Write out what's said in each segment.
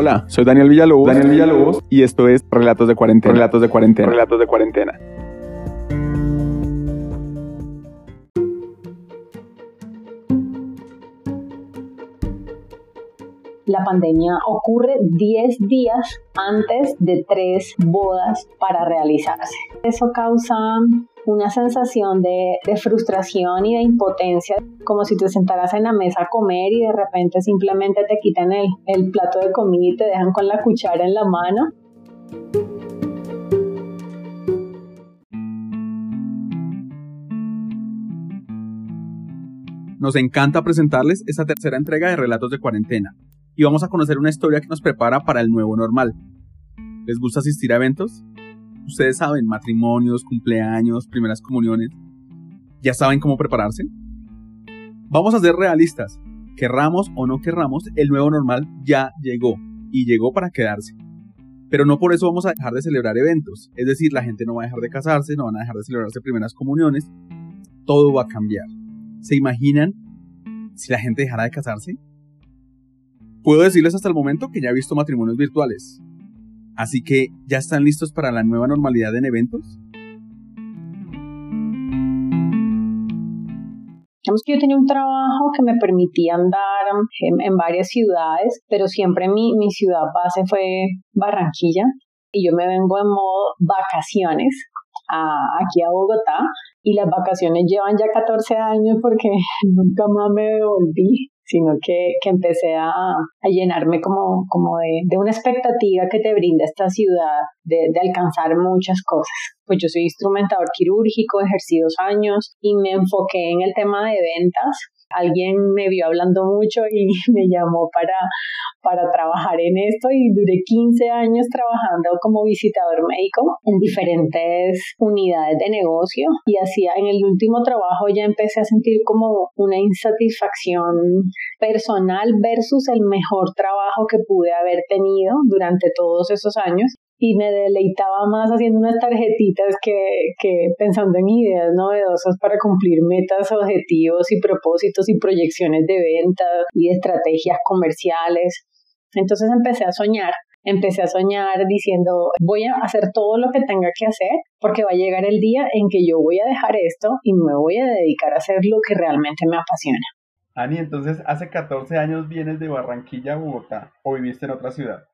Hola, soy Daniel Villalobos, Daniel Villalobos y esto es Relatos de Cuarentena. Relatos de Cuarentena. Relatos de Cuarentena. La pandemia ocurre 10 días antes de tres bodas para realizarse. Eso causa una sensación de, frustración y de impotencia, como si te sentaras en la mesa a comer y de repente simplemente te quitan el, el plato de comida y te dejan con la cuchara en la mano. Nos encanta presentarles esta tercera entrega de Relatos de Cuarentena y vamos a conocer una historia que nos prepara para el nuevo normal. ¿Les gusta asistir a eventos? Ustedes saben, matrimonios, cumpleaños, primeras comuniones. ¿Ya saben cómo prepararse? Vamos a ser realistas. Querramos o no querramos, el nuevo normal ya llegó y llegó para quedarse. Pero no por eso vamos a dejar de celebrar eventos. Es decir, la gente no va a dejar de casarse, no van a dejar de celebrarse primeras comuniones. Todo va a cambiar. ¿Se imaginan si la gente dejara de casarse? Puedo decirles hasta el momento que ya he visto matrimonios virtuales. Así que, ¿ya están listos para la nueva normalidad en eventos? Digamos que yo tenía un trabajo que me permitía andar en, varias ciudades, pero siempre mi, mi ciudad base fue Barranquilla y yo me vengo en modo vacaciones aquí a Bogotá y las vacaciones llevan ya 14 años porque nunca más me devolví sino que, que empecé a, a, llenarme como, como de, de, una expectativa que te brinda esta ciudad de, de alcanzar muchas cosas. Pues yo soy instrumentador quirúrgico, ejercí dos años y me enfoqué en el tema de ventas alguien me vio hablando mucho y me llamó para, para trabajar en esto y duré 15 años trabajando como visitador médico en diferentes unidades de negocio y hacía en el último trabajo ya empecé a sentir como una insatisfacción personal versus el mejor trabajo que pude haber tenido durante todos esos años y me deleitaba más haciendo unas tarjetitas que, que pensando en ideas novedosas para cumplir metas, objetivos y propósitos y proyecciones de venta y estrategias comerciales. Entonces empecé a soñar, empecé a soñar diciendo voy a hacer todo lo que tenga que hacer porque va a llegar el día en que yo voy a dejar esto y me voy a dedicar a hacer lo que realmente me apasiona. Ani, entonces hace 14 años vienes de Barranquilla Bogotá o viviste en otra ciudad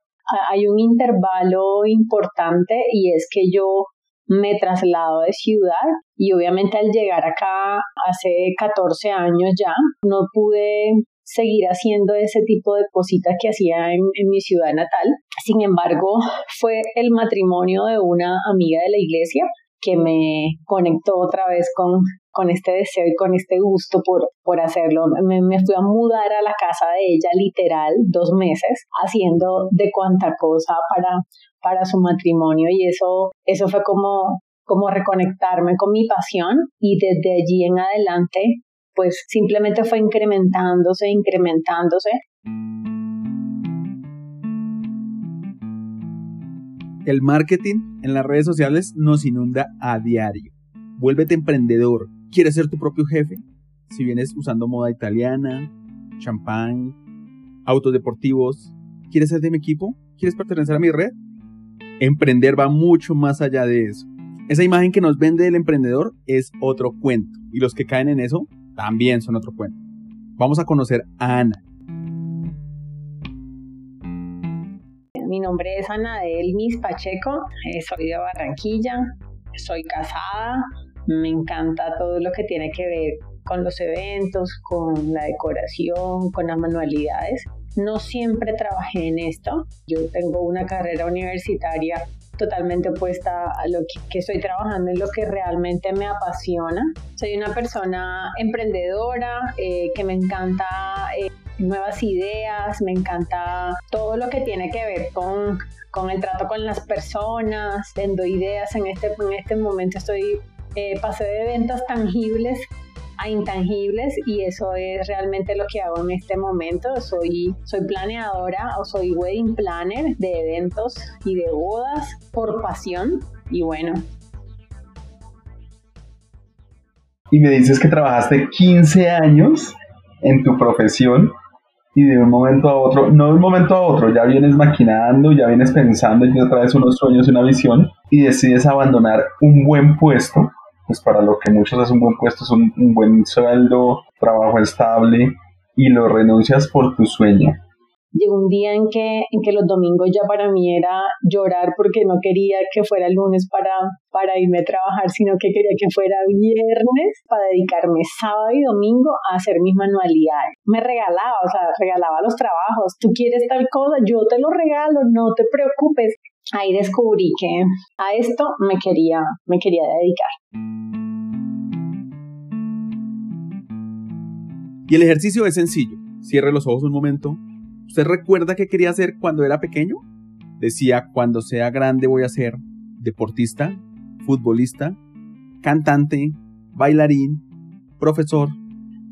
hay un intervalo importante y es que yo me traslado de ciudad y obviamente al llegar acá hace 14 años ya no pude seguir haciendo ese tipo de cositas que hacía en, en, mi ciudad natal. Sin embargo, fue el matrimonio de una amiga de la iglesia que me conectó otra vez con, con este deseo y con este gusto por, por hacerlo. Me, me, fui a mudar a la casa de ella literal dos meses haciendo de cuanta cosa para, para su matrimonio y eso, eso fue como, como reconectarme con mi pasión y desde allí en adelante pues simplemente fue incrementándose, incrementándose. El marketing en las redes sociales nos inunda a diario. Vuélvete emprendedor, ¿Quieres ser tu propio jefe? Si vienes usando moda italiana, champán, autos deportivos, ¿quieres ser de mi equipo? ¿Quieres pertenecer a mi red? Emprender va mucho más allá de eso. Esa imagen que nos vende el emprendedor es otro cuento y los que caen en eso también son otro cuento. Vamos a conocer a Ana. Mi nombre es Ana Delmis Pacheco, eh, soy de Barranquilla, soy casada, me encanta todo lo que tiene que ver con los eventos, con la decoración, con las manualidades. No siempre trabajé en esto. Yo tengo una carrera universitaria totalmente opuesta a lo que, estoy trabajando en lo que realmente me apasiona. Soy una persona emprendedora eh, que me encanta eh, nuevas ideas, me encanta todo lo que tiene que ver con, con el trato con las personas, vendo ideas. En este, en este momento estoy eh, pasé de ventas tangibles a intangibles y eso es realmente lo que hago en este momento. Soy, soy planeadora o soy wedding planner de eventos y de bodas por pasión y bueno. Y me dices que trabajaste 15 años en tu profesión y de un momento a otro, no de un momento a otro, ya vienes maquinando, ya vienes pensando y otra vez unos sueños y una visión y decides abandonar un buen puesto, pues para lo que muchos es un buen puesto, es un, buen sueldo, trabajo estable y lo renuncias por tu sueño llegó un día en que, en que los domingos ya para mí era llorar porque no quería que fuera lunes para, para irme a trabajar, sino que quería que fuera viernes para dedicarme sábado y domingo a hacer mis manualidades. Me regalaba, o sea, regalaba los trabajos. Tú quieres tal cosa, yo te lo regalo, no te preocupes. Ahí descubrí que a esto me quería, me quería dedicar. Y el ejercicio es sencillo. Cierre los ojos un momento, ¿Usted recuerda qué quería hacer cuando era pequeño? Decía, cuando sea grande voy a ser deportista, futbolista, cantante, bailarín, profesor.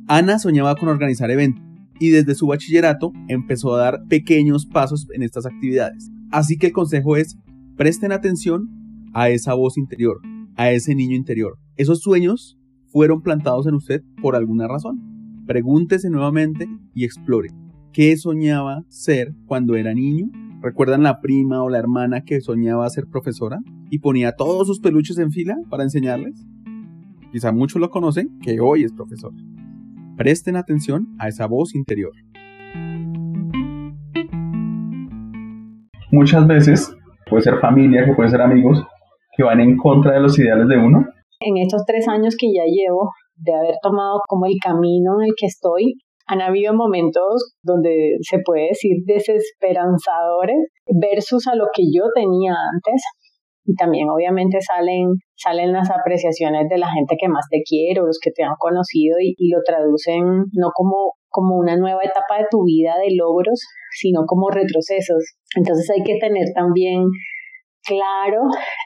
Ana soñaba con organizar eventos y desde su bachillerato empezó a dar pequeños pasos en estas actividades. Así que el consejo es, presten atención a esa voz interior, a ese niño interior. Esos sueños fueron plantados en usted por alguna razón. Pregúntese nuevamente y explore qué soñaba ser cuando era niño. ¿Recuerdan la prima o la hermana que soñaba ser profesora y ponía todos sus peluches en fila para enseñarles? Quizá muchos lo conocen que hoy es profesor. Presten atención a esa voz interior. Muchas veces puede ser familia, que puede ser amigos, que van en contra de los ideales de uno. En estos tres años que ya llevo de haber tomado como el camino en el que estoy, han habido momentos donde se puede decir desesperanzadores versus a lo que yo tenía antes. Y también obviamente salen, salen las apreciaciones de la gente que más te quiere o los que te han conocido y, y lo traducen no como, como una nueva etapa de tu vida de logros, sino como retrocesos. Entonces hay que tener también claro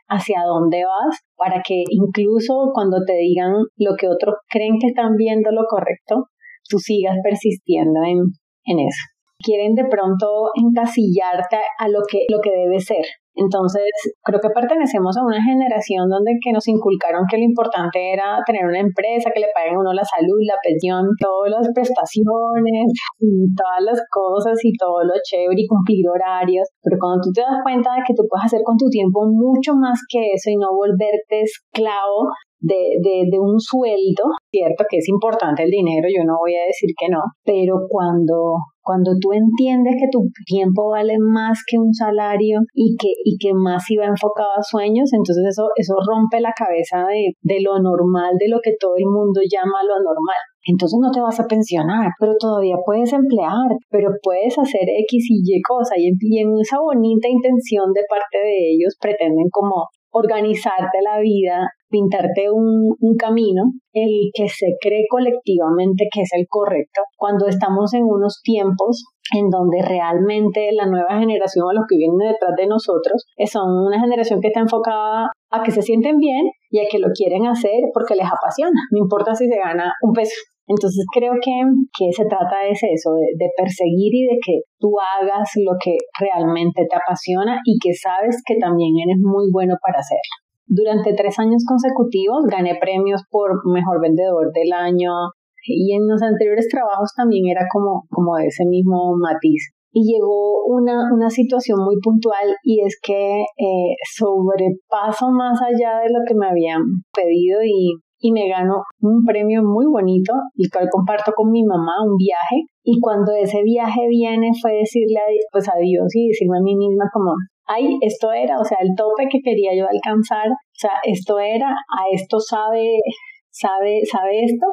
hacia dónde vas para que incluso cuando te digan lo que otros creen que están viendo lo correcto, tú sigas persistiendo en, en eso. Quieren de pronto encasillarte a lo que, lo que debe ser. Entonces, creo que pertenecemos a una generación donde que nos inculcaron que lo importante era tener una empresa, que le paguen uno la salud, la pensión, todas las prestaciones y todas las cosas y todo lo chévere y cumplir horarios. Pero cuando tú te das cuenta de que tú puedes hacer con tu tiempo mucho más que eso y no volverte esclavo de, de, de, un sueldo, cierto que es importante el dinero, yo no voy a decir que no, pero cuando, cuando tú entiendes que tu tiempo vale más que un salario y que, y que más iba enfocado a sueños, entonces eso, eso rompe la cabeza de, de lo normal, de lo que todo el mundo llama lo normal. Entonces no te vas a pensionar, pero todavía puedes emplear, pero puedes hacer X y Y cosa y en esa bonita intención de parte de ellos pretenden como organizarte la vida, pintarte un, un, camino, el que se cree colectivamente que es el correcto, cuando estamos en unos tiempos en donde realmente la nueva generación o los que vienen detrás de nosotros son una generación que está enfocada a que se sienten bien y a que lo quieren hacer porque les apasiona, no importa si se gana un peso. Entonces creo que, que se trata de eso, de, de, perseguir y de que tú hagas lo que realmente te apasiona y que sabes que también eres muy bueno para hacerlo. Durante tres años consecutivos gané premios por mejor vendedor del año y en los anteriores trabajos también era como, como de ese mismo matiz. Y llegó una, una situación muy puntual y es que eh, sobrepaso más allá de lo que me habían pedido y y me gano un premio muy bonito, el cual comparto con mi mamá, un viaje. Y cuando ese viaje viene fue decirle pues adiós y decirme a mí misma como, ay, esto era, o sea, el tope que quería yo alcanzar, o sea, esto era, a esto sabe, sabe, sabe esto.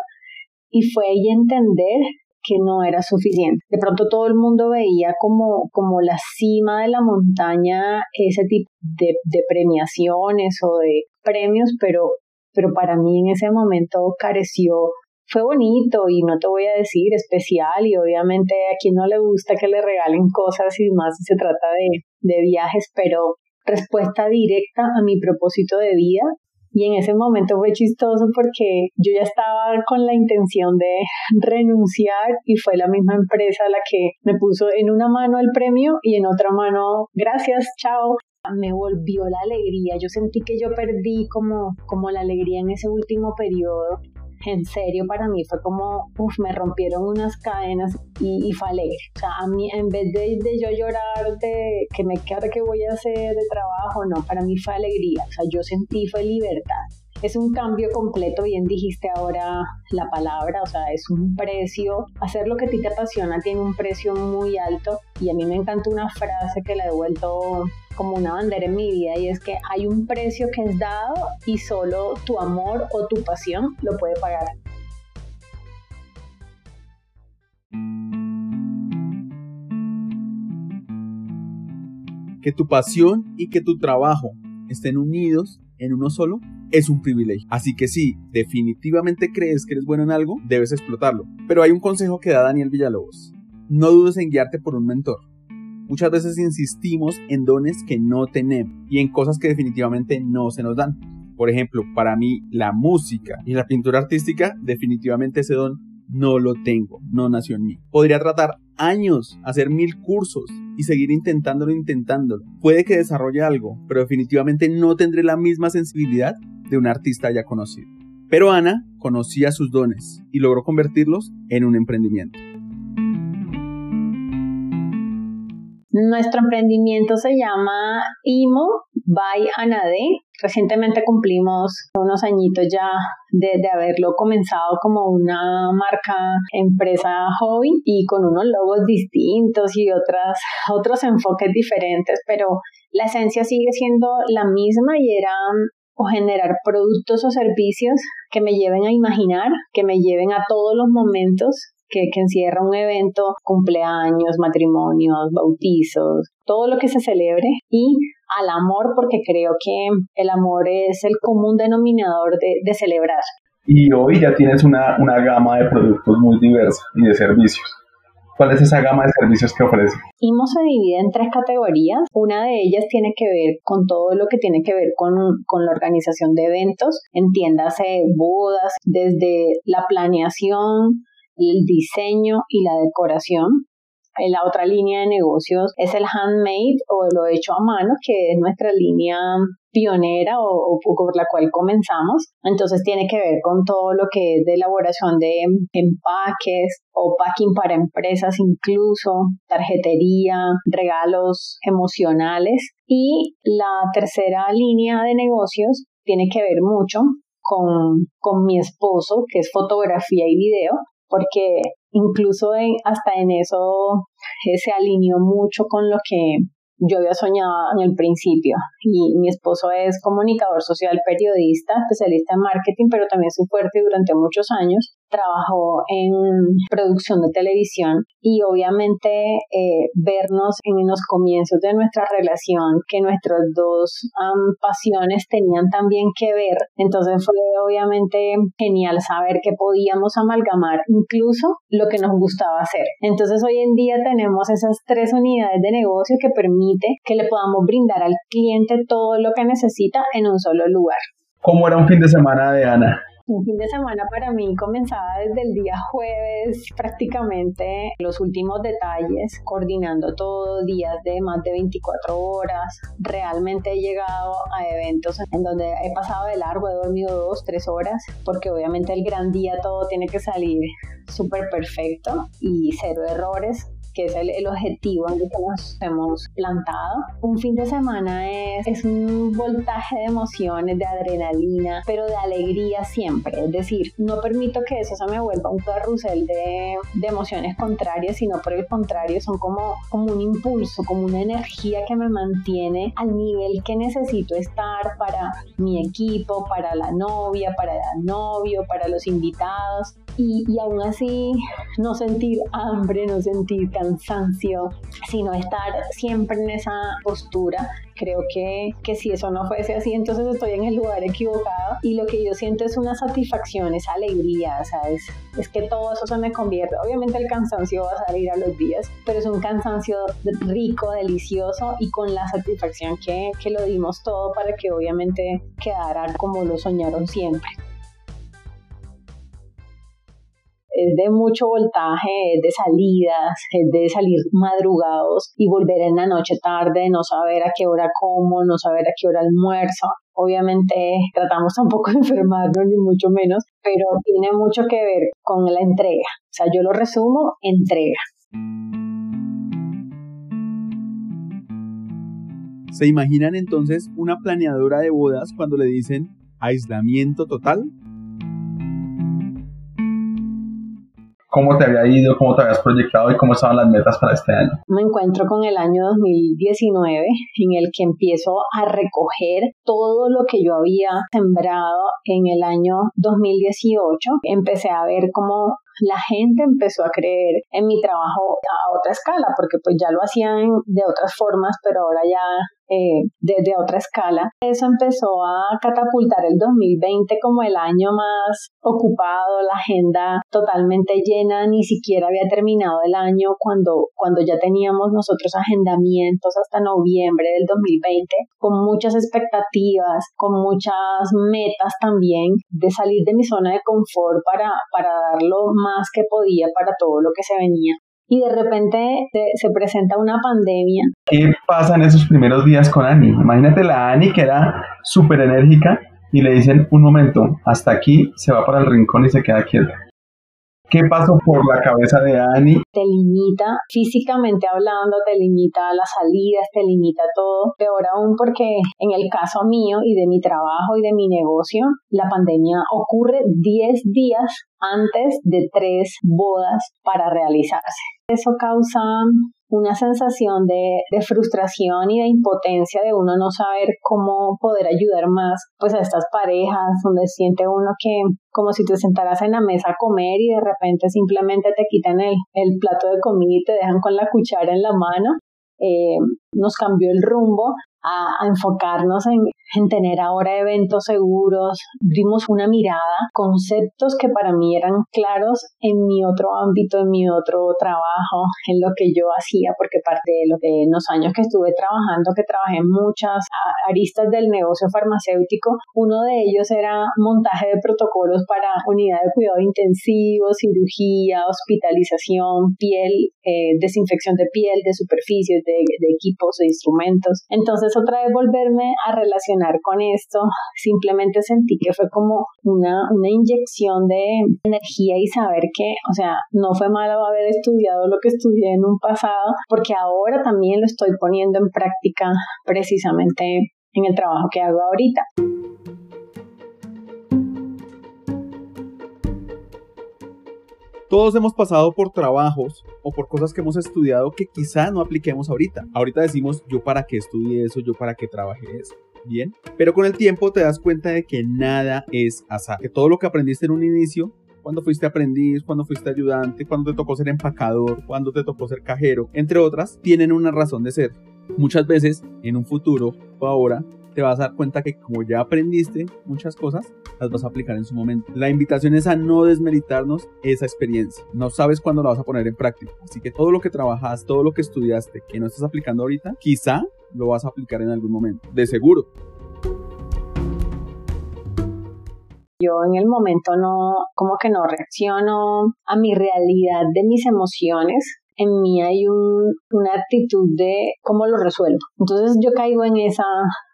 Y fue ahí entender que no era suficiente. De pronto todo el mundo veía como, como la cima de la montaña ese tipo de, de premiaciones o de premios, pero pero para mí en ese momento careció fue bonito y no te voy a decir especial y obviamente a quien no le gusta que le regalen cosas y más si se trata de, de viajes, pero respuesta directa a mi propósito de vida. Y en ese momento fue chistoso porque yo ya estaba con la intención de renunciar y fue la misma empresa la que me puso en una mano el premio y en otra mano gracias, chao me volvió la alegría. Yo sentí que yo perdí como, como la alegría en ese último periodo en serio para mí fue como, uff, me rompieron unas cadenas y, y fue alegre. O sea, a mí en vez de, de yo llorar de que me queda que voy a hacer de trabajo, no, para mí fue alegría. O sea, yo sentí fue libertad es un cambio completo, bien dijiste ahora la palabra, o sea, es un precio, hacer lo que a ti te apasiona tiene un precio muy alto y a mí me encanta una frase que la he vuelto como una bandera en mi vida y es que hay un precio que es dado y solo tu amor o tu pasión lo puede pagar. Que tu pasión y que tu trabajo estén unidos en uno solo es un privilegio. Así que si definitivamente crees que eres bueno en algo, debes explotarlo. Pero hay un consejo que da Daniel Villalobos. No dudes en guiarte por un mentor. Muchas veces insistimos en dones que no tenemos y en cosas que definitivamente no se nos dan. Por ejemplo, para mí la música y la pintura artística, definitivamente ese don no lo tengo, no nació en mí. Podría tratar años, hacer mil cursos y seguir intentándolo, intentándolo. Puede que desarrolle algo, pero definitivamente no tendré la misma sensibilidad de un artista ya conocido. Pero Ana conocía sus dones y logró convertirlos en un emprendimiento. Nuestro emprendimiento se llama IMO by Anade. Recientemente cumplimos unos añitos ya de, haberlo comenzado como una marca empresa hobby y con unos logos distintos y otras, otros enfoques diferentes, pero la esencia sigue siendo la misma y era o generar productos o servicios que me lleven a imaginar, que me lleven a todos los momentos que, que, encierra un evento, cumpleaños, matrimonios, bautizos, todo lo que se celebre y al amor porque creo que el amor es el común denominador de, de celebrar. Y hoy ya tienes una, una gama de productos muy diversa y de servicios. ¿Cuál es esa gama de servicios que ofrece? IMO se divide en tres categorías. Una de ellas tiene que ver con todo lo que tiene que ver con, con la organización de eventos, entiéndase bodas, desde la planeación, el diseño y la decoración. La otra línea de negocios es el handmade o lo hecho a mano, que es nuestra línea pionera o, por la cual comenzamos. Entonces tiene que ver con todo lo que es de elaboración de empaques o packing para empresas incluso, tarjetería, regalos emocionales. Y la tercera línea de negocios tiene que ver mucho con, con mi esposo, que es fotografía y video, porque incluso hasta en eso se alineó mucho con lo que yo había soñado en el principio. Y mi esposo es comunicador social, periodista, especialista en marketing, pero también su fuerte durante muchos años trabajó en producción de televisión y obviamente eh, vernos en los comienzos de nuestra relación que nuestras dos pasiones tenían también que ver. Entonces fue obviamente genial saber que podíamos amalgamar incluso lo que nos gustaba hacer. Entonces hoy en día tenemos esas tres unidades de negocio que permite que le podamos brindar al cliente todo lo que necesita en un solo lugar. ¿Cómo era un fin de semana de Ana? Un fin de semana para mí comenzaba desde el día jueves, prácticamente los últimos detalles, coordinando todo, días de más de 24 horas. Realmente he llegado a eventos en donde he pasado de largo, he dormido dos, tres horas, porque obviamente el gran día todo tiene que salir súper perfecto y cero errores que es el, objetivo en el que nos hemos plantado. Un fin de semana es, es un voltaje de emociones, de adrenalina, pero de alegría siempre. Es decir, no permito que eso se me vuelva un carrusel de, de emociones contrarias, sino por el contrario, son como, como un impulso, como una energía que me mantiene al nivel que necesito estar para mi equipo, para la novia, para el novio, para los invitados. Y, y aún así no sentir hambre, no sentir cansancio, sino estar siempre en esa postura. Creo que, que si eso no fuese así, entonces estoy en el lugar equivocado y lo que yo siento es una satisfacción, esa alegría, ¿sabes? Es que todo eso se me convierte. Obviamente el cansancio va a salir a los días, pero es un cansancio rico, delicioso y con la satisfacción que, que lo dimos todo para que obviamente quedara como lo soñaron siempre es de mucho voltaje, es de salidas, es de salir madrugados y volver en la noche tarde, no saber a qué hora como, no saber a qué hora almuerzo. obviamente tratamos tampoco de enfermarnos ni mucho menos, pero tiene mucho que ver con la entrega. O sea, yo lo resumo, entrega. ¿Se imaginan entonces una planeadora de bodas cuando le dicen aislamiento total? Cómo te había ido, cómo te habías proyectado y cómo estaban las metas para este año. Me encuentro con el año 2019 en el que empiezo a recoger todo lo que yo había sembrado en el año 2018. Empecé a ver cómo la gente empezó a creer en mi trabajo a otra escala, porque pues ya lo hacían de otras formas, pero ahora ya eh, desde otra escala. Eso empezó a catapultar el 2020 como el año más ocupado, la agenda totalmente llena, ni siquiera había terminado el año cuando, cuando ya teníamos nosotros agendamientos hasta noviembre del 2020, con muchas expectativas, con muchas metas también de salir de mi zona de confort para, para dar lo más que podía para todo lo que se venía y de repente se, presenta una pandemia. ¿Qué pasa en esos primeros días con Ani? Imagínate la Ani que era súper enérgica y le dicen un momento, hasta aquí se va para el rincón y se queda quieta. ¿Qué pasó por la cabeza de Ani? Te limita, físicamente hablando, te limita las salidas, te limita todo. Peor aún porque en el caso mío y de mi trabajo y de mi negocio, la pandemia ocurre 10 días antes de tres bodas para realizarse. Eso causa una sensación de, frustración y de impotencia de uno no saber cómo poder ayudar más pues a estas parejas donde siente uno que como si te sentaras en la mesa a comer y de repente simplemente te quitan el, el plato de comida y te dejan con la cuchara en la mano. Eh, nos cambió el rumbo a, enfocarnos en, en, tener ahora eventos seguros, dimos una mirada, conceptos que para mí eran claros en mi otro ámbito, en mi otro trabajo, en lo que yo hacía, porque parte de, lo de los años que estuve trabajando, que trabajé en muchas aristas del negocio farmacéutico, uno de ellos era montaje de protocolos para unidad de cuidado intensivo, cirugía, hospitalización, piel, eh, desinfección de piel, de superficies, de equipos, de instrumentos. Entonces, otra vez volverme a relacionar con esto, simplemente sentí que fue como una, una inyección de energía y saber que, o sea, no fue malo haber estudiado lo que estudié en un pasado, porque ahora también lo estoy poniendo en práctica precisamente en el trabajo que hago ahorita. Todos hemos pasado por trabajos o por cosas que hemos estudiado que quizá no apliquemos ahorita. Ahorita decimos yo para qué estudié eso, yo para qué trabajé eso. Bien, pero con el tiempo te das cuenta de que nada es azar, que todo lo que aprendiste en un inicio cuando fuiste aprendiz, cuando fuiste ayudante, cuando te tocó ser empacador, cuando te tocó ser cajero, entre otras, tienen una razón de ser. Muchas veces, en un futuro o ahora, te vas a dar cuenta que como ya aprendiste muchas cosas, las vas a aplicar en su momento. La invitación es a no desmeritarnos esa experiencia. No sabes cuándo la vas a poner en práctica. Así que todo lo que trabajas, todo lo que estudiaste, que no estás aplicando ahorita, quizá lo vas a aplicar en algún momento. De seguro. yo en el momento no, como que no reacciono a mi realidad de mis emociones. En mí hay un, una actitud de cómo lo resuelvo. Entonces yo caigo en esa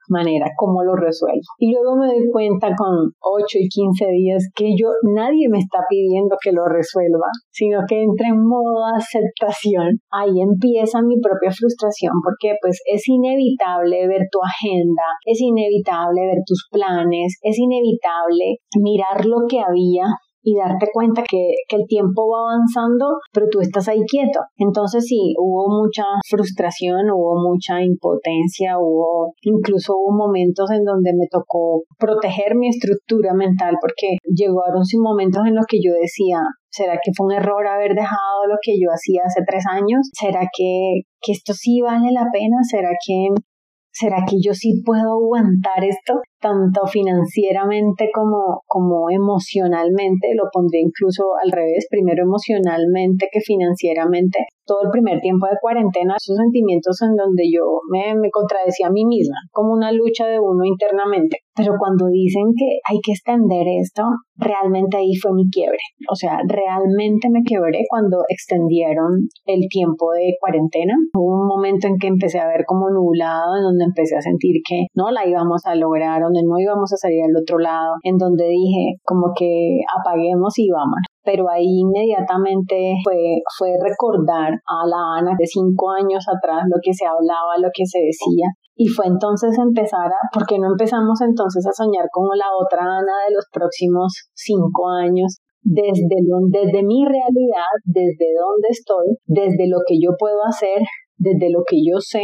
manera, cómo lo resuelvo. Y luego me doy cuenta con 8 y 15 días que yo, nadie me está pidiendo que lo resuelva, sino que entre en modo aceptación. Ahí empieza mi propia frustración porque pues es inevitable ver tu agenda, es inevitable ver tus planes, es inevitable mirar lo que había y darte cuenta que, el tiempo va avanzando, pero tú estás ahí quieto. Entonces sí, hubo mucha frustración, hubo mucha impotencia, hubo incluso hubo momentos en donde me tocó proteger mi estructura mental porque llegaron sin momentos en los que yo decía, ¿Será que fue un error haber dejado lo que yo hacía hace tres años? ¿Será que, que esto sí vale la pena? ¿Será que ¿será que yo sí puedo aguantar esto? Tanto financieramente como, como emocionalmente, lo pondré incluso al revés, primero emocionalmente que financieramente. Todo el primer tiempo de cuarentena, esos sentimientos en donde yo me, me contradecía a mí misma, como una lucha de uno internamente. Pero cuando dicen que hay que extender esto, realmente ahí fue mi quiebre. O sea, realmente me quebré cuando extendieron el tiempo de cuarentena. Hubo un momento en que empecé a ver como nublado, en donde empecé a sentir que no la íbamos a lograr, donde no íbamos a salir al otro lado, en donde dije como que apaguemos y vamos pero ahí inmediatamente fue, fue recordar a la Ana de cinco años atrás lo que se hablaba, lo que se decía. Y fue entonces empezar a, ¿por qué no empezamos entonces a soñar como la otra Ana de los próximos cinco años? Desde, desde mi realidad, desde donde estoy, desde lo que yo puedo hacer, desde lo que yo sé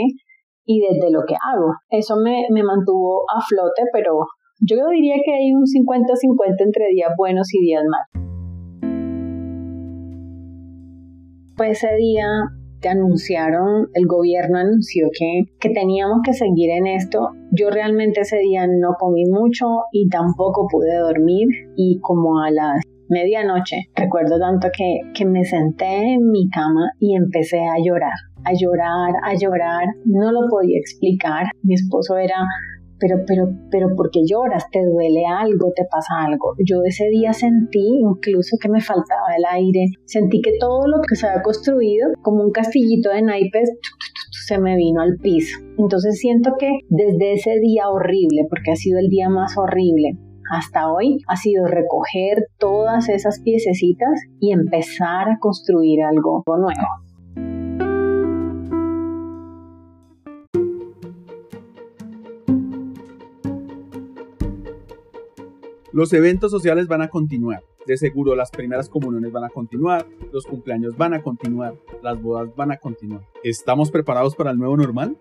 y desde lo que hago. Eso me, me mantuvo a flote, pero yo diría que hay un 50-50 entre días buenos y días malos. Pues ese día anunciaron, el gobierno anunció que, que teníamos que seguir en esto. Yo realmente ese día no comí mucho y tampoco pude dormir y como a las medianoche recuerdo tanto que, que me senté en mi cama y empecé a llorar, a llorar, a llorar. No lo podía explicar. Mi esposo era pero, pero, pero ¿por qué lloras? ¿Te duele algo? ¿Te pasa algo? Yo ese día sentí incluso que me faltaba el aire, sentí que todo lo que se había construido, como un castillito de naipes, se me vino al piso. Entonces siento que desde ese día horrible, porque ha sido el día más horrible, hasta hoy ha sido recoger todas esas piececitas y empezar a construir algo nuevo. Los eventos sociales van a continuar. De seguro las primeras comuniones van a continuar, los cumpleaños van a continuar, las bodas van a continuar. ¿Estamos preparados para el nuevo normal?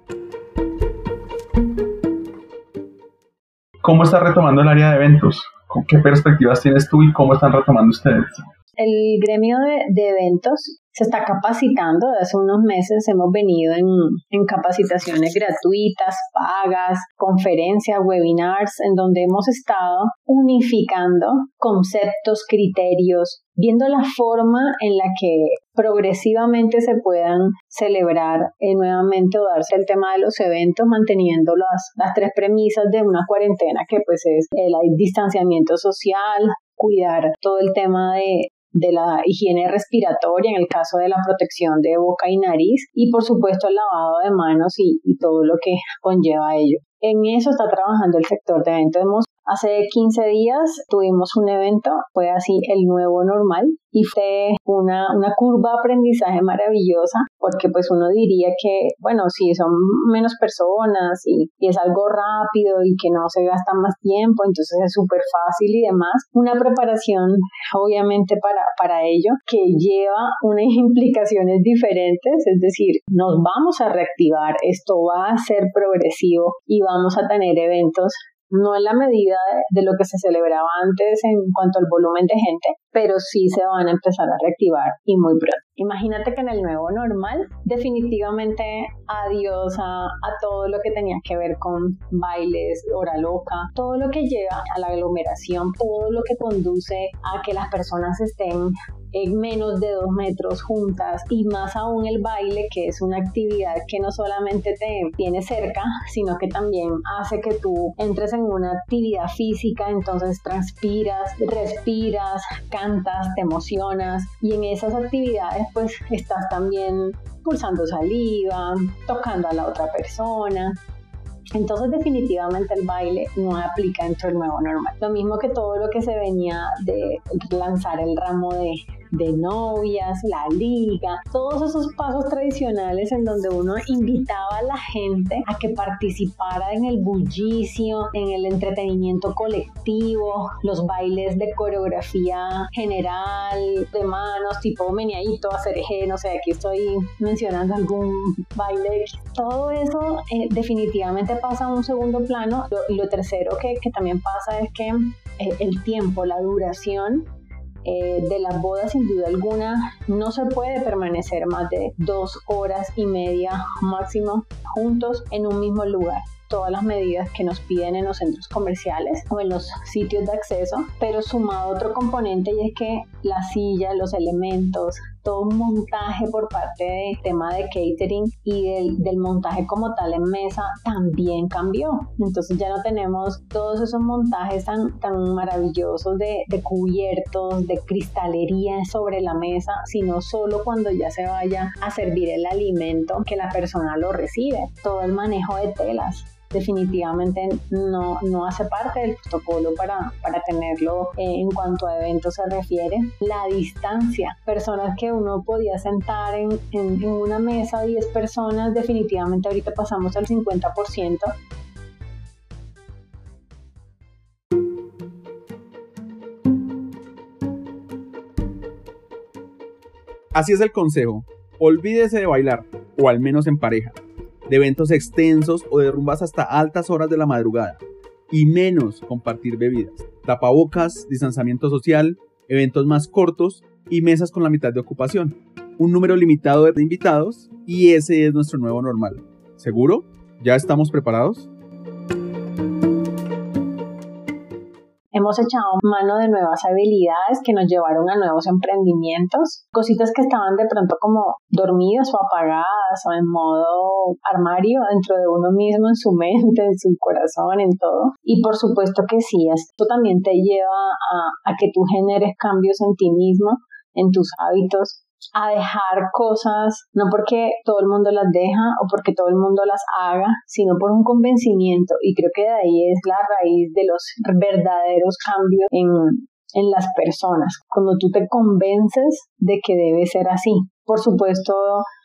¿Cómo está retomando el área de eventos? ¿Qué perspectivas tienes tú y cómo están retomando ustedes? El gremio de, eventos se está capacitando. Desde hace unos meses hemos venido en, en, capacitaciones gratuitas, pagas, conferencias, webinars, en donde hemos estado unificando conceptos, criterios, viendo la forma en la que progresivamente se puedan celebrar eh, nuevamente o darse el tema de los eventos, manteniendo las, las tres premisas de una cuarentena, que pues es el distanciamiento social, cuidar todo el tema de, de la higiene respiratoria en el caso de la protección de boca y nariz y por supuesto el lavado de manos y, todo lo que conlleva ello. En eso está trabajando el sector de eventos. Hace 15 días tuvimos un evento, fue así el nuevo normal y fue una, una curva de aprendizaje maravillosa porque pues uno diría que, bueno, si son menos personas y, y es algo rápido y que no se gasta más tiempo, entonces es súper fácil y demás. Una preparación obviamente para, para ello que lleva unas implicaciones diferentes, es decir, nos vamos a reactivar, esto va a ser progresivo y vamos a tener eventos no en la medida de, lo que se celebraba antes en cuanto al volumen de gente, pero sí se van a empezar a reactivar y muy pronto. Imagínate que en el nuevo normal, definitivamente adiós a, a todo lo que tenía que ver con bailes, hora loca, todo lo que lleva a la aglomeración, todo lo que conduce a que las personas estén en menos de dos metros juntas y más aún el baile que es una actividad que no solamente te tiene cerca sino que también hace que tú entres en una actividad física entonces transpiras, respiras, cantas, te emocionas y en esas actividades pues estás también pulsando saliva, tocando a la otra persona, entonces definitivamente el baile no aplica dentro del nuevo normal. Lo mismo que todo lo que se venía de lanzar el ramo de de novias, la liga, todos esos pasos tradicionales en donde uno invitaba a la gente a que participara en el bullicio, en el entretenimiento colectivo, los bailes de coreografía general, de manos, tipo meniadito, cereje, no sé, aquí estoy mencionando algún baile. Todo eso eh, definitivamente pasa a un segundo plano. y lo tercero que, que, también pasa es que eh, el tiempo, la duración eh, de las bodas, sin duda alguna, no se puede permanecer más de dos horas y media máximo juntos en un mismo lugar. Todas las medidas que nos piden en los centros comerciales o en los sitios de acceso, pero sumado otro componente y es que la silla, los elementos, todo un montaje por parte del tema de catering y del, del montaje como tal en mesa también cambió. Entonces ya no tenemos todos esos montajes tan, tan maravillosos de, de cubiertos, de cristalería sobre la mesa, sino solo cuando ya se vaya a servir el alimento que la persona lo recibe. Todo el manejo de telas, definitivamente no, no hace parte del protocolo para, para tenerlo eh, en cuanto a eventos se refiere. La distancia, personas que uno podía sentar en, en, una mesa, 10 personas, definitivamente ahorita pasamos al 50%. Así es el consejo. Olvídese de bailar, o al menos en pareja de eventos extensos o de rumbas hasta altas horas de la madrugada, y menos compartir bebidas, tapabocas, distanciamiento social, eventos más cortos y mesas con la mitad de ocupación. Un número limitado de invitados y ese es nuestro nuevo normal. ¿Seguro? ¿Ya estamos preparados? Hemos echado mano de nuevas habilidades que nos llevaron a nuevos emprendimientos, cositas que estaban de pronto como dormidas o apagadas o en modo armario dentro de uno mismo, en su mente, en su corazón, en todo. Y por supuesto que sí, esto también te lleva a, a que tú generes cambios en ti mismo, en tus hábitos, a dejar cosas, no porque todo el mundo las deja o porque todo el mundo las haga, sino por un convencimiento. Y creo que de ahí es la raíz de los verdaderos cambios en, en las personas. Cuando tú te convences de que debe ser así. Por supuesto,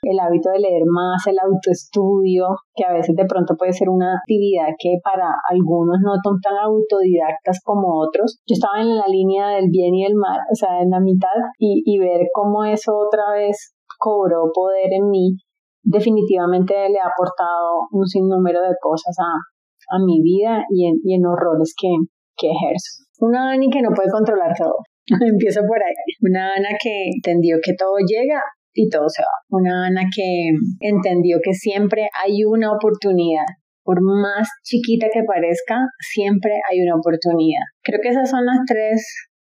el hábito de leer más, el autoestudio, que a veces de pronto puede ser una actividad que para algunos no son tan autodidactas como otros. Yo estaba en la línea del bien y el mal, o sea, en la mitad, y, y ver cómo eso otra vez cobró poder en mí, definitivamente le ha aportado un sinnúmero de cosas a, a mi vida y en, y en horrores que, que ejerzo. Una Ani que no puede controlar todo. Empiezo por ahí. Una Ana que entendió que todo llega y todo se va. Una Ana que entendió que siempre hay una oportunidad. Por más chiquita que parezca, siempre hay una oportunidad. Creo que esas son las tres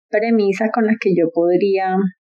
premisas con las que yo podría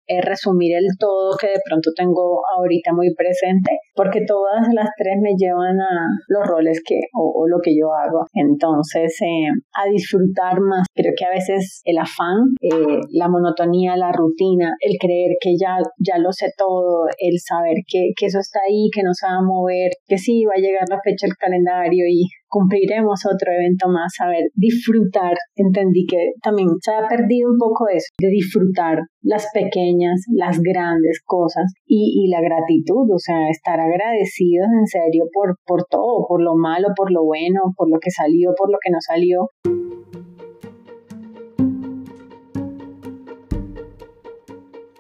es resumir el todo que de pronto tengo ahorita muy presente, porque todas las tres me llevan a los roles que o, lo que yo hago. Entonces, eh, a disfrutar más. Creo que a veces el afán, eh, la monotonía, la rutina, el creer que ya, ya lo sé todo, el saber que, que eso está ahí, que no se va a mover, que sí va a llegar la fecha del calendario y cumpliremos otro evento más, saber disfrutar. Entendí que también se ha perdido un poco eso, de disfrutar las pequeñas, las grandes cosas y, y la gratitud, o sea, estar agradecidos en serio por, por todo, por lo malo, por lo bueno, por lo que salió, por lo que no salió.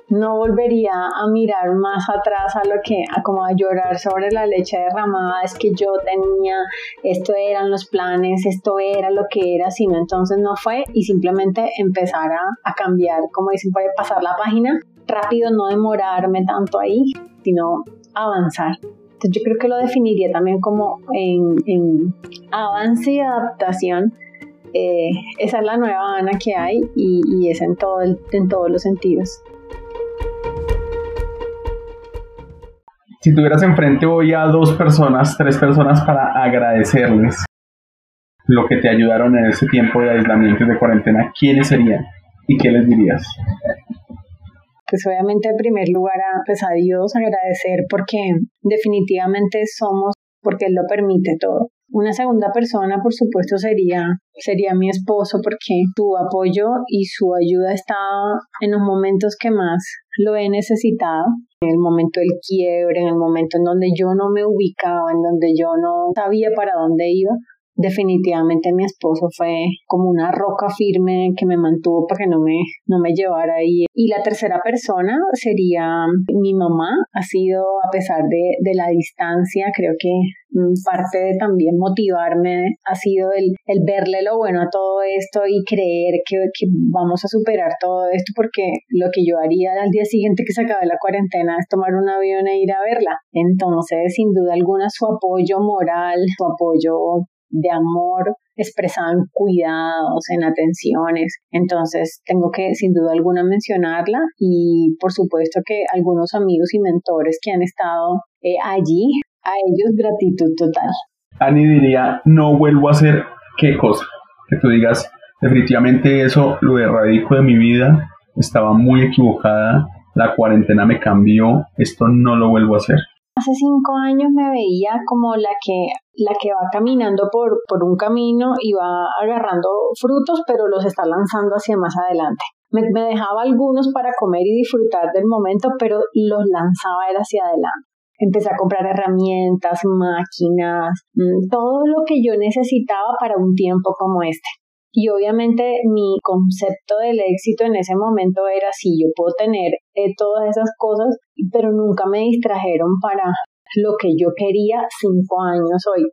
No volvería a mirar más atrás a lo que, a como a llorar sobre la leche derramada, es que yo tenía, esto eran los planes, esto era lo que era, sino entonces no fue y simplemente empezar a, cambiar, como dicen, puede pasar la página rápido, no demorarme tanto ahí, sino avanzar. Entonces yo creo que lo definiría también como en, avance y adaptación. Eh, esa es la nueva Ana que hay y, y es en, todo en todos los sentidos. Si tuvieras enfrente hoy a dos personas, tres personas para agradecerles lo que te ayudaron en ese tiempo de aislamiento y de cuarentena, ¿quiénes serían? ¿Y qué les dirías? Pues obviamente en primer lugar a, pues a Dios agradecer porque definitivamente somos, porque Él lo permite todo. Una segunda persona, por supuesto, sería, sería mi esposo porque su apoyo y su ayuda estaba en los momentos que más lo he necesitado. En el momento del quiebre, en el momento en donde yo no me ubicaba, en donde yo no sabía para dónde iba, definitivamente mi esposo fue como una roca firme que me mantuvo para que no me, no me llevara ahí. Y la tercera persona sería mi mamá. Ha sido, a pesar de, de la distancia, creo que mm, parte de también motivarme ha sido el, el verle lo bueno a todo esto y creer que, que, vamos a superar todo esto porque lo que yo haría al día siguiente que se acabe la cuarentena es tomar un avión e ir a verla. Entonces, sin duda alguna, su apoyo moral, su apoyo de amor expresado en cuidados, en atenciones. Entonces, tengo que sin duda alguna mencionarla y por supuesto que algunos amigos y mentores que han estado eh, allí, a ellos gratitud total. Ani diría, no vuelvo a hacer qué cosa, que tú digas, definitivamente eso lo erradico de mi vida, estaba muy equivocada, la cuarentena me cambió, esto no lo vuelvo a hacer. Hace cinco años me veía como la que, la que va caminando por, por un camino y va agarrando frutos, pero los está lanzando hacia más adelante. Me, dejaba algunos para comer y disfrutar del momento, pero los lanzaba hacia adelante. Empecé a comprar herramientas, máquinas, mm, todo lo que yo necesitaba para un tiempo como este. Y obviamente mi concepto del éxito en ese momento era si yo puedo tener eh, todas esas cosas, pero nunca me distrajeron para lo que yo quería cinco años hoy.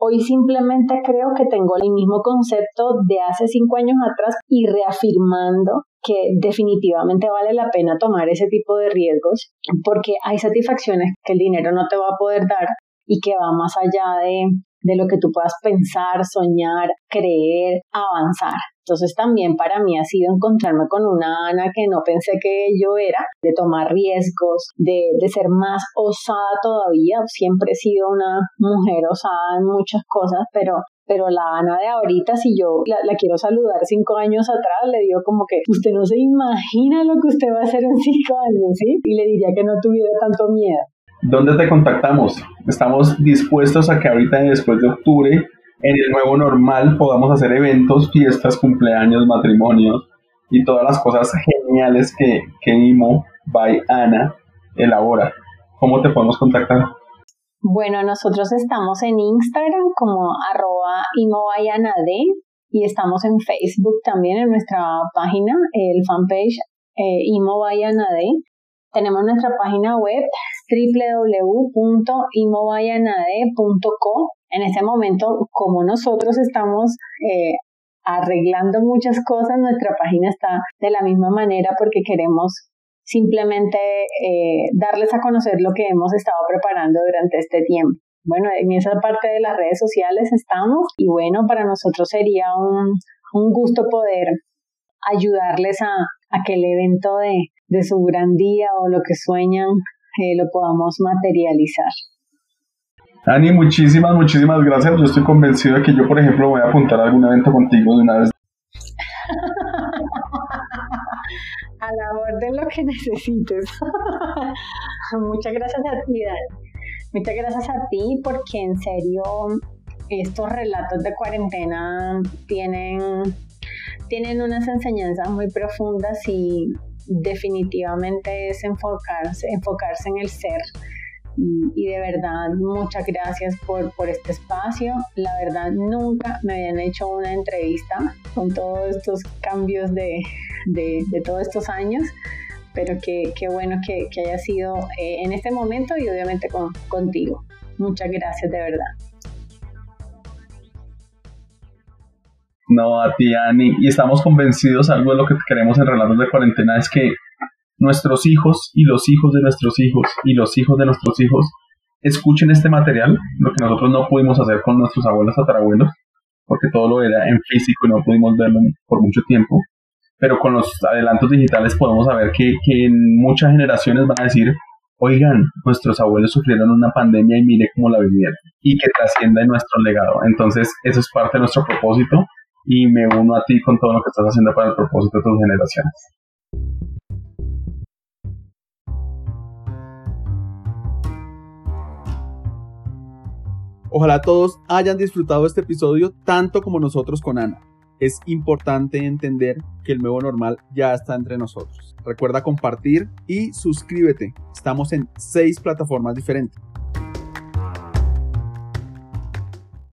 Hoy simplemente creo que tengo el mismo concepto de hace cinco años atrás y reafirmando que definitivamente vale la pena tomar ese tipo de riesgos porque hay satisfacciones que el dinero no te va a poder dar y que va más allá de de lo que tú puedas pensar, soñar, creer, avanzar. Entonces también para mí ha sido encontrarme con una Ana que no pensé que yo era, de tomar riesgos, de, de ser más osada todavía. Siempre he sido una mujer osada en muchas cosas, pero pero la Ana de ahorita, si yo la, la, quiero saludar cinco años atrás, le digo como que usted no se imagina lo que usted va a hacer en cinco años, ¿sí? Y le diría que no tuviera tanto miedo. ¿Dónde te contactamos? Estamos dispuestos a que ahorita después de octubre, en el nuevo normal, podamos hacer eventos, fiestas, cumpleaños, matrimonios y todas las cosas geniales que, que IMO by Ana elabora. ¿Cómo te podemos contactar? Bueno, nosotros estamos en Instagram como arroba y estamos en Facebook también en nuestra página, el fanpage eh, tenemos nuestra página web www.imovayanade.co. En este momento, como nosotros estamos eh, arreglando muchas cosas, nuestra página está de la misma manera porque queremos simplemente eh, darles a conocer lo que hemos estado preparando durante este tiempo. Bueno, en esa parte de las redes sociales estamos y bueno, para nosotros sería un, un gusto poder ayudarles a, a que el evento de, de su gran día o lo que sueñan eh, lo podamos materializar. Ani, muchísimas, muchísimas gracias. Yo estoy convencido de que yo, por ejemplo, voy a apuntar a algún evento contigo de una vez. a la orden lo que necesites. Muchas gracias a ti, Dani. Muchas gracias a ti porque en serio estos relatos de cuarentena tienen, tienen unas enseñanzas muy profundas y, definitivamente es enfocarse, enfocarse en el ser. Y, de verdad, muchas gracias por, por este espacio. La verdad, nunca me habían hecho una entrevista con todos estos cambios de, de, todos estos años, pero qué, bueno que, que, haya sido eh, en este momento y obviamente con, contigo. Muchas gracias, de verdad. No, a ti, Ani. Y estamos convencidos, algo de lo que queremos en Relatos de Cuarentena es que nuestros hijos y los hijos de nuestros hijos y los hijos de nuestros hijos escuchen este material, lo que nosotros no pudimos hacer con nuestros abuelos tatarabuelos, porque todo lo era en físico y no pudimos verlo por mucho tiempo. Pero con los adelantos digitales podemos saber que, que en muchas generaciones van a decir, oigan, nuestros abuelos sufrieron una pandemia y mire cómo la vivieron y que trascienda en nuestro legado. Entonces, eso es parte de nuestro propósito y me uno a ti con todo lo que estás haciendo para el propósito de tus generaciones. Ojalá todos hayan disfrutado este episodio tanto como nosotros con Ana. Es importante entender que el nuevo normal ya está entre nosotros. Recuerda compartir y suscríbete. Estamos en seis plataformas diferentes.